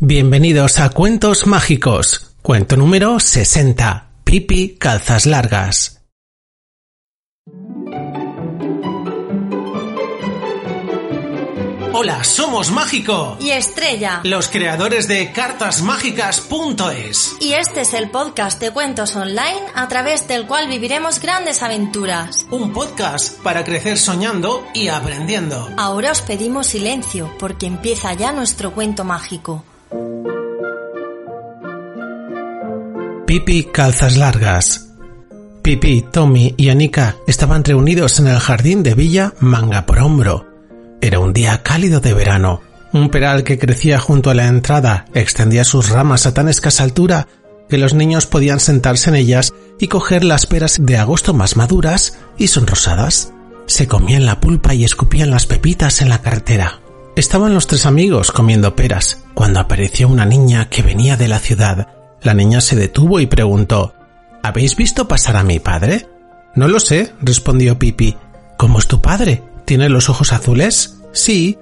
Bienvenidos a Cuentos Mágicos. Cuento número 60. Pipi Calzas Largas. Hola, somos Mágico. Y Estrella. Los creadores de cartasmágicas.es. Y este es el podcast de cuentos online a través del cual viviremos grandes aventuras. Un podcast para crecer soñando y aprendiendo. Ahora os pedimos silencio porque empieza ya nuestro cuento mágico. Pipi Calzas Largas. Pipi, Tommy y Anika estaban reunidos en el jardín de Villa Manga por Hombro era un día cálido de verano. Un peral que crecía junto a la entrada extendía sus ramas a tan escasa altura que los niños podían sentarse en ellas y coger las peras de agosto más maduras y sonrosadas. Se comían la pulpa y escupían las pepitas en la carretera. Estaban los tres amigos comiendo peras cuando apareció una niña que venía de la ciudad. La niña se detuvo y preguntó ¿Habéis visto pasar a mi padre? No lo sé, respondió Pipi. ¿Cómo es tu padre? ¿Tiene los ojos azules? Sí.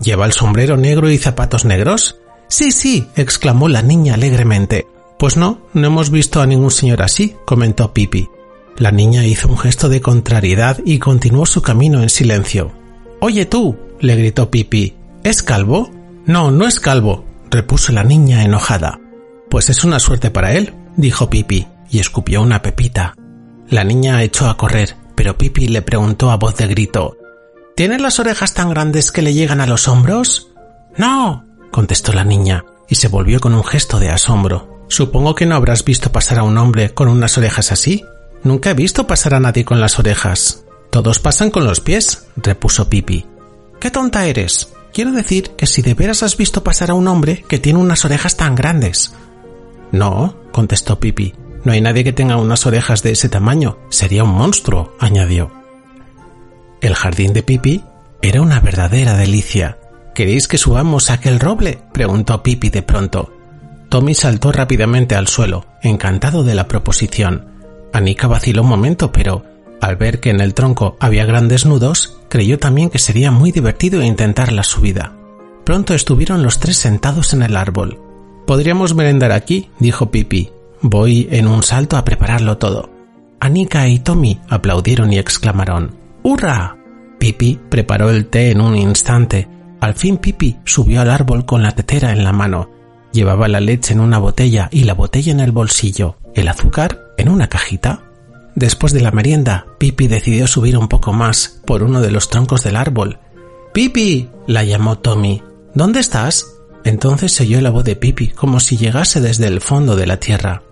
¿Lleva el sombrero negro y zapatos negros? Sí, sí, exclamó la niña alegremente. Pues no, no hemos visto a ningún señor así, comentó Pipi. La niña hizo un gesto de contrariedad y continuó su camino en silencio. Oye tú, le gritó Pipi, ¿es calvo? No, no es calvo, repuso la niña enojada. Pues es una suerte para él, dijo Pipi, y escupió una pepita. La niña echó a correr, pero Pipi le preguntó a voz de grito ¿Tiene las orejas tan grandes que le llegan a los hombros? No, contestó la niña, y se volvió con un gesto de asombro. Supongo que no habrás visto pasar a un hombre con unas orejas así. Nunca he visto pasar a nadie con las orejas. Todos pasan con los pies, repuso Pipi. ¡Qué tonta eres! Quiero decir que si de veras has visto pasar a un hombre que tiene unas orejas tan grandes. No, contestó Pipi. No hay nadie que tenga unas orejas de ese tamaño. Sería un monstruo, añadió. El jardín de Pipi era una verdadera delicia. ¿Queréis que subamos a aquel roble? preguntó Pipi de pronto. Tommy saltó rápidamente al suelo, encantado de la proposición. Anika vaciló un momento, pero al ver que en el tronco había grandes nudos, creyó también que sería muy divertido intentar la subida. Pronto estuvieron los tres sentados en el árbol. Podríamos merendar aquí, dijo Pipi. Voy en un salto a prepararlo todo. Anika y Tommy aplaudieron y exclamaron ¡Hurra! Pipi preparó el té en un instante. Al fin Pipi subió al árbol con la tetera en la mano. Llevaba la leche en una botella y la botella en el bolsillo, el azúcar en una cajita. Después de la merienda, Pipi decidió subir un poco más por uno de los troncos del árbol. Pipi, la llamó Tommy. ¿Dónde estás? Entonces se oyó la voz de Pipi como si llegase desde el fondo de la tierra.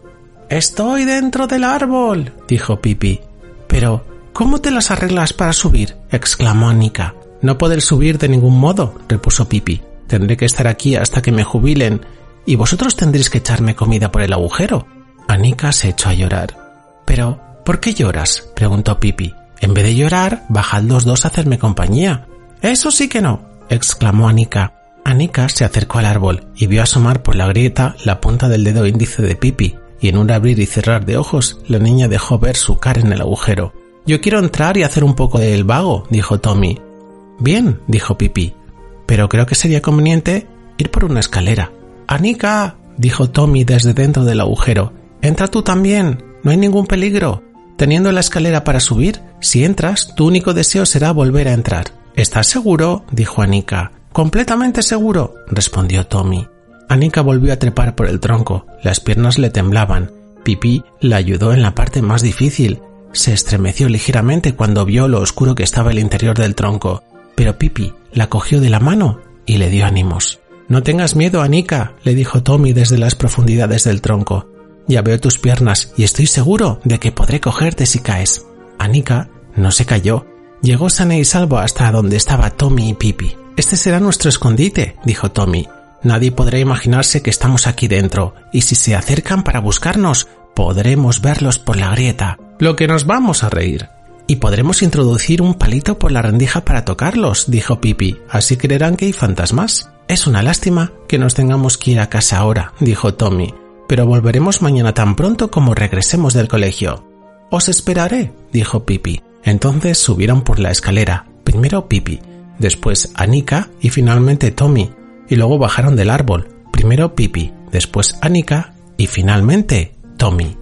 Estoy dentro del árbol, dijo Pipi. Pero, ¿Cómo te las arreglas para subir? exclamó Anika. No poder subir de ningún modo, repuso Pipi. Tendré que estar aquí hasta que me jubilen, y vosotros tendréis que echarme comida por el agujero. Anika se echó a llorar. Pero, ¿por qué lloras? preguntó Pipi. En vez de llorar, bajad los dos a hacerme compañía. Eso sí que no, exclamó Anika. Anika se acercó al árbol y vio asomar por la grieta la punta del dedo índice de Pipi, y en un abrir y cerrar de ojos la niña dejó ver su cara en el agujero. Yo quiero entrar y hacer un poco del vago, dijo Tommy. Bien, dijo Pipi, pero creo que sería conveniente ir por una escalera. Anika, dijo Tommy desde dentro del agujero, entra tú también, no hay ningún peligro. Teniendo la escalera para subir, si entras, tu único deseo será volver a entrar. ¿Estás seguro? dijo Anika. Completamente seguro, respondió Tommy. Anika volvió a trepar por el tronco, las piernas le temblaban. Pipi la ayudó en la parte más difícil, se estremeció ligeramente cuando vio lo oscuro que estaba el interior del tronco, pero Pipi la cogió de la mano y le dio ánimos. No tengas miedo, Anika, le dijo Tommy desde las profundidades del tronco. Ya veo tus piernas y estoy seguro de que podré cogerte si caes. Anika no se cayó. Llegó sana y salvo hasta donde estaba Tommy y Pipi. Este será nuestro escondite, dijo Tommy. Nadie podrá imaginarse que estamos aquí dentro, y si se acercan para buscarnos, podremos verlos por la grieta lo que nos vamos a reír. Y podremos introducir un palito por la rendija para tocarlos, dijo Pipi, así creerán que hay fantasmas. Es una lástima que nos tengamos que ir a casa ahora, dijo Tommy, pero volveremos mañana tan pronto como regresemos del colegio. Os esperaré, dijo Pipi. Entonces subieron por la escalera, primero Pipi, después Anika y finalmente Tommy, y luego bajaron del árbol, primero Pipi, después Anika y finalmente Tommy.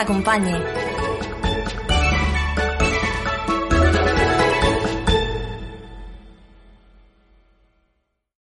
acompañe.